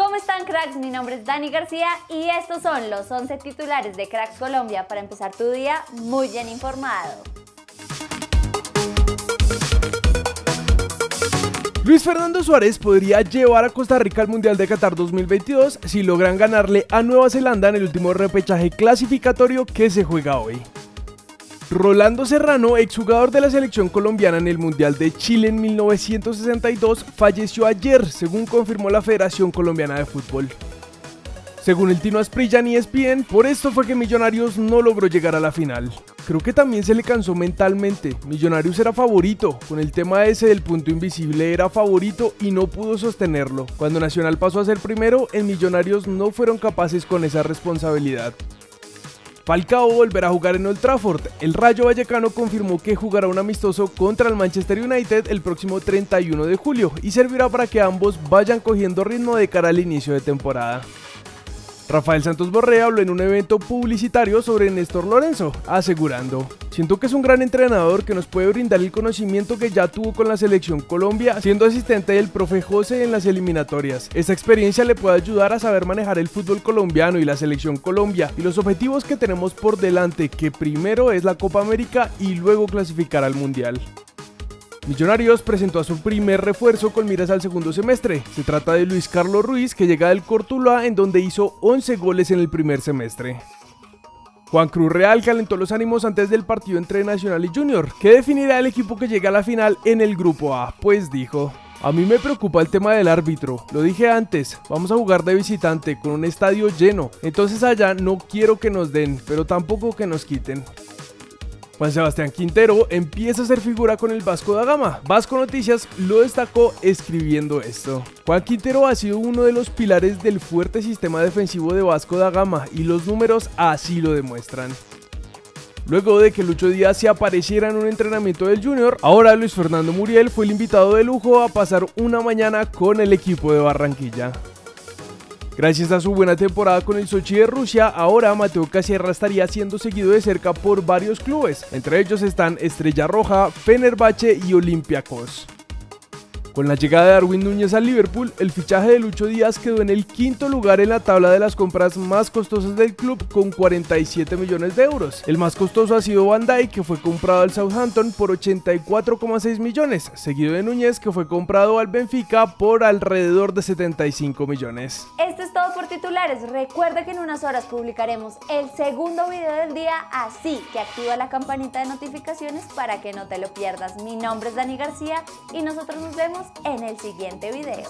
¿Cómo están cracks? Mi nombre es Dani García y estos son los 11 titulares de Cracks Colombia para empezar tu día muy bien informado. Luis Fernando Suárez podría llevar a Costa Rica al Mundial de Qatar 2022 si logran ganarle a Nueva Zelanda en el último repechaje clasificatorio que se juega hoy. Rolando Serrano, exjugador de la selección colombiana en el Mundial de Chile en 1962, falleció ayer, según confirmó la Federación Colombiana de Fútbol. Según el Tino Asprilla y ESPN, por esto fue que Millonarios no logró llegar a la final. Creo que también se le cansó mentalmente. Millonarios era favorito, con el tema ese del punto invisible era favorito y no pudo sostenerlo. Cuando Nacional pasó a ser primero, en Millonarios no fueron capaces con esa responsabilidad. Falcao volverá a jugar en Old Trafford. El Rayo Vallecano confirmó que jugará un amistoso contra el Manchester United el próximo 31 de julio y servirá para que ambos vayan cogiendo ritmo de cara al inicio de temporada. Rafael Santos Borré habló en un evento publicitario sobre Néstor Lorenzo, asegurando, siento que es un gran entrenador que nos puede brindar el conocimiento que ya tuvo con la selección Colombia siendo asistente del profe José en las eliminatorias. Esta experiencia le puede ayudar a saber manejar el fútbol colombiano y la selección Colombia y los objetivos que tenemos por delante, que primero es la Copa América y luego clasificar al Mundial. Millonarios presentó a su primer refuerzo con miras al segundo semestre. Se trata de Luis Carlos Ruiz, que llega del Cortuluá, en donde hizo 11 goles en el primer semestre. Juan Cruz Real calentó los ánimos antes del partido entre Nacional y Junior, que definirá el equipo que llega a la final en el grupo A, pues dijo. A mí me preocupa el tema del árbitro, lo dije antes, vamos a jugar de visitante con un estadio lleno, entonces allá no quiero que nos den, pero tampoco que nos quiten. Juan Sebastián Quintero empieza a ser figura con el Vasco da Gama. Vasco Noticias lo destacó escribiendo esto. Juan Quintero ha sido uno de los pilares del fuerte sistema defensivo de Vasco da Gama y los números así lo demuestran. Luego de que Lucho Díaz se apareciera en un entrenamiento del Junior, ahora Luis Fernando Muriel fue el invitado de lujo a pasar una mañana con el equipo de Barranquilla. Gracias a su buena temporada con el Sochi de Rusia, ahora Mateo Casierra estaría siendo seguido de cerca por varios clubes, entre ellos están Estrella Roja, Fenerbahce y Olympiacos. Con la llegada de Darwin Núñez al Liverpool, el fichaje de Lucho Díaz quedó en el quinto lugar en la tabla de las compras más costosas del club con 47 millones de euros. El más costoso ha sido Van Dijk, que fue comprado al Southampton por 84,6 millones, seguido de Núñez, que fue comprado al Benfica por alrededor de 75 millones. Esto es todo por titulares. Recuerda que en unas horas publicaremos el segundo video del día, así que activa la campanita de notificaciones para que no te lo pierdas. Mi nombre es Dani García y nosotros nos vemos en el siguiente video.